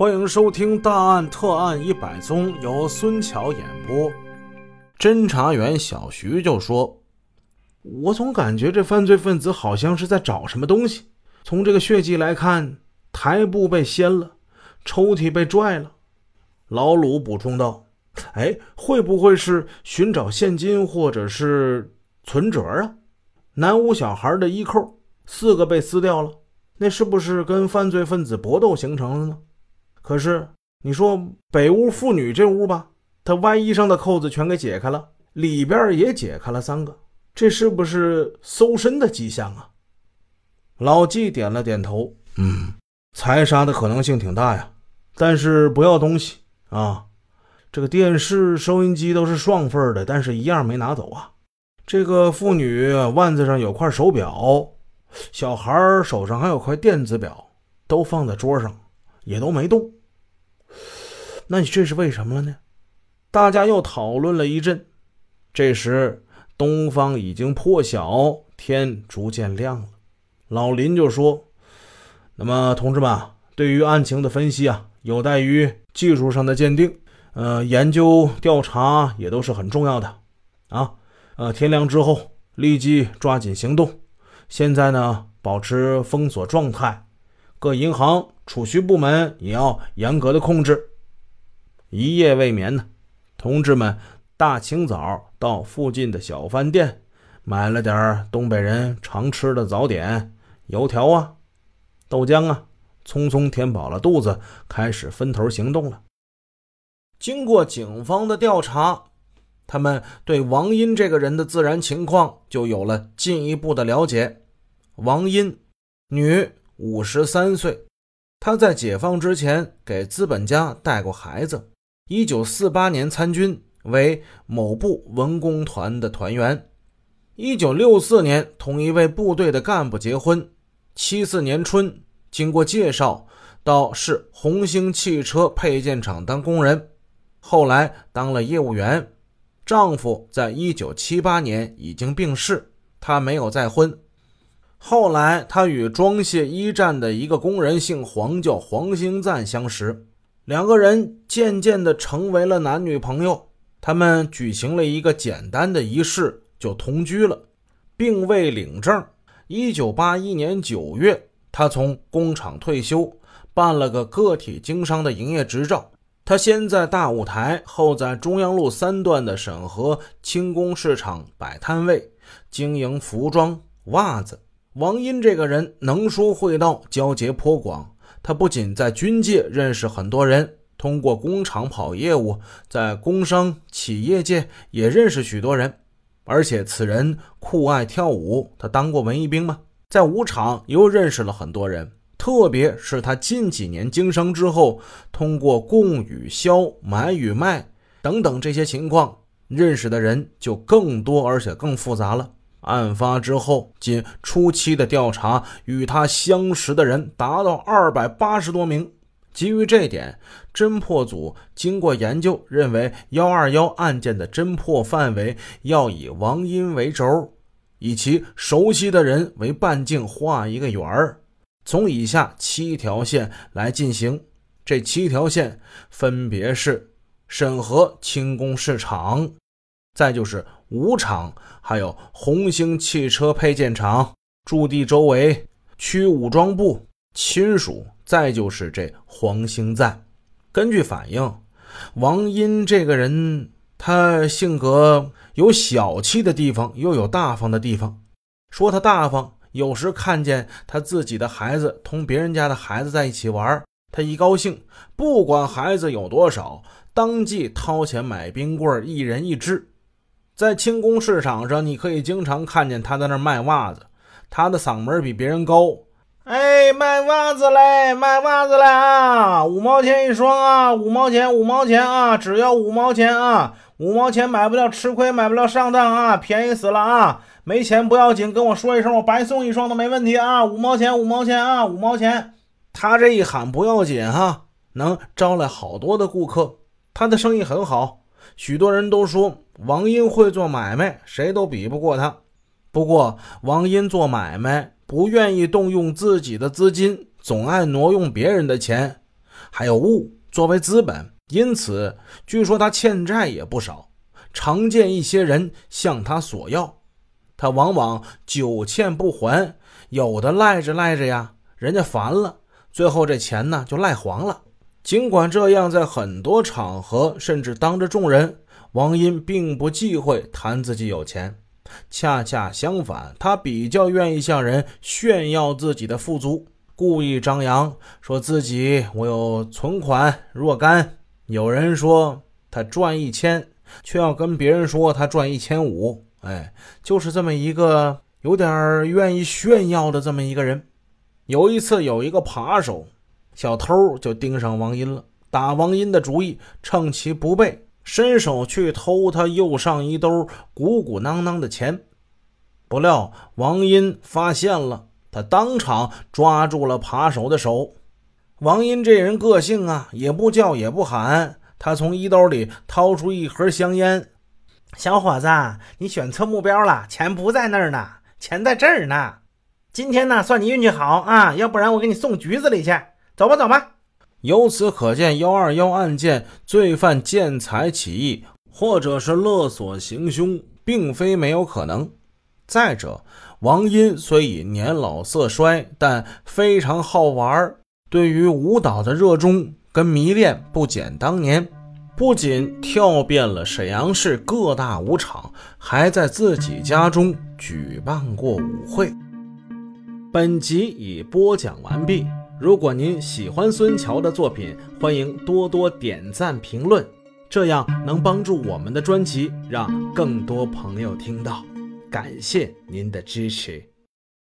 欢迎收听《大案特案一百宗》，由孙桥演播。侦查员小徐就说：“我总感觉这犯罪分子好像是在找什么东西。从这个血迹来看，台布被掀了，抽屉被拽了。”老鲁补充道：“哎，会不会是寻找现金或者是存折啊？南屋小孩的衣扣四个被撕掉了，那是不是跟犯罪分子搏斗形成的呢？”可是你说北屋妇女这屋吧，她外衣上的扣子全给解开了，里边也解开了三个，这是不是搜身的迹象啊？老纪点了点头，嗯，财杀的可能性挺大呀，但是不要东西啊，这个电视、收音机都是双份的，但是一样没拿走啊。这个妇女腕子上有块手表，小孩手上还有块电子表，都放在桌上。也都没动，那你这是为什么了呢？大家又讨论了一阵。这时，东方已经破晓，天逐渐亮了。老林就说：“那么，同志们，对于案情的分析啊，有待于技术上的鉴定，呃，研究调查也都是很重要的啊。呃，天亮之后立即抓紧行动。现在呢，保持封锁状态。”各银行、储蓄部门也要严格的控制。一夜未眠呢，同志们大清早到附近的小饭店买了点东北人常吃的早点，油条啊、豆浆啊，匆匆填饱了肚子，开始分头行动了。经过警方的调查，他们对王英这个人的自然情况就有了进一步的了解。王英，女。五十三岁，他在解放之前给资本家带过孩子。一九四八年参军，为某部文工团的团员。一九六四年同一位部队的干部结婚。七四年春，经过介绍，到市红星汽车配件厂当工人，后来当了业务员。丈夫在一九七八年已经病逝，她没有再婚。后来，他与装卸一站的一个工人姓黄，叫黄兴赞相识，两个人渐渐的成为了男女朋友。他们举行了一个简单的仪式，就同居了，并未领证。一九八一年九月，他从工厂退休，办了个个体经商的营业执照。他先在大舞台，后在中央路三段的沈河轻工市场摆摊位，经营服装、袜子。王英这个人能说会道，交结颇广。他不仅在军界认识很多人，通过工厂跑业务，在工商企业界也认识许多人。而且此人酷爱跳舞，他当过文艺兵吗？在舞场又认识了很多人。特别是他近几年经商之后，通过供与销、买与卖等等这些情况，认识的人就更多，而且更复杂了。案发之后，仅初期的调查，与他相识的人达到二百八十多名。基于这点，侦破组经过研究，认为幺二幺案件的侦破范围要以王英为轴，以其熟悉的人为半径画一个圆儿，从以下七条线来进行。这七条线分别是：审核轻工市场。再就是五厂，还有红星汽车配件厂驻地周围区武装部亲属，再就是这黄兴赞。根据反映，王英这个人，他性格有小气的地方，又有大方的地方。说他大方，有时看见他自己的孩子同别人家的孩子在一起玩，他一高兴，不管孩子有多少，当即掏钱买冰棍，一人一只。在轻工市场上，你可以经常看见他在那卖袜子。他的嗓门比别人高。哎，卖袜子嘞，卖袜子嘞啊！五毛钱一双啊，五毛钱，五毛钱啊，只要五毛钱啊！五毛钱买不了吃亏，买不了上当啊，便宜死了啊！没钱不要紧，跟我说一声，我白送一双都没问题啊！五毛钱，五毛钱啊，五毛钱。他这一喊不要紧哈，能招来好多的顾客。他的生意很好。许多人都说王英会做买卖，谁都比不过他。不过王英做买卖不愿意动用自己的资金，总爱挪用别人的钱，还有物作为资本，因此据说他欠债也不少，常见一些人向他索要，他往往久欠不还，有的赖着赖着呀，人家烦了，最后这钱呢就赖黄了。尽管这样，在很多场合，甚至当着众人，王英并不忌讳谈自己有钱。恰恰相反，他比较愿意向人炫耀自己的富足，故意张扬，说自己我有存款若干。有人说他赚一千，却要跟别人说他赚一千五。哎，就是这么一个有点愿意炫耀的这么一个人。有一次，有一个扒手小偷就盯上王英了，打王英的主意，趁其不备。伸手去偷他右上衣兜鼓鼓囊囊的钱，不料王英发现了，他当场抓住了扒手的手。王英这人个性啊，也不叫也不喊，他从衣兜里掏出一盒香烟。小伙子，你选错目标了，钱不在那儿呢，钱在这儿呢。今天呢，算你运气好啊，要不然我给你送局子里去。走吧，走吧。由此可见，幺二幺案件罪犯见财起意，或者是勒索行凶，并非没有可能。再者，王英虽已年老色衰，但非常好玩，对于舞蹈的热衷跟迷恋不减当年。不仅跳遍了沈阳市各大舞场，还在自己家中举办过舞会。本集已播讲完毕。如果您喜欢孙桥的作品，欢迎多多点赞评论，这样能帮助我们的专辑让更多朋友听到。感谢您的支持。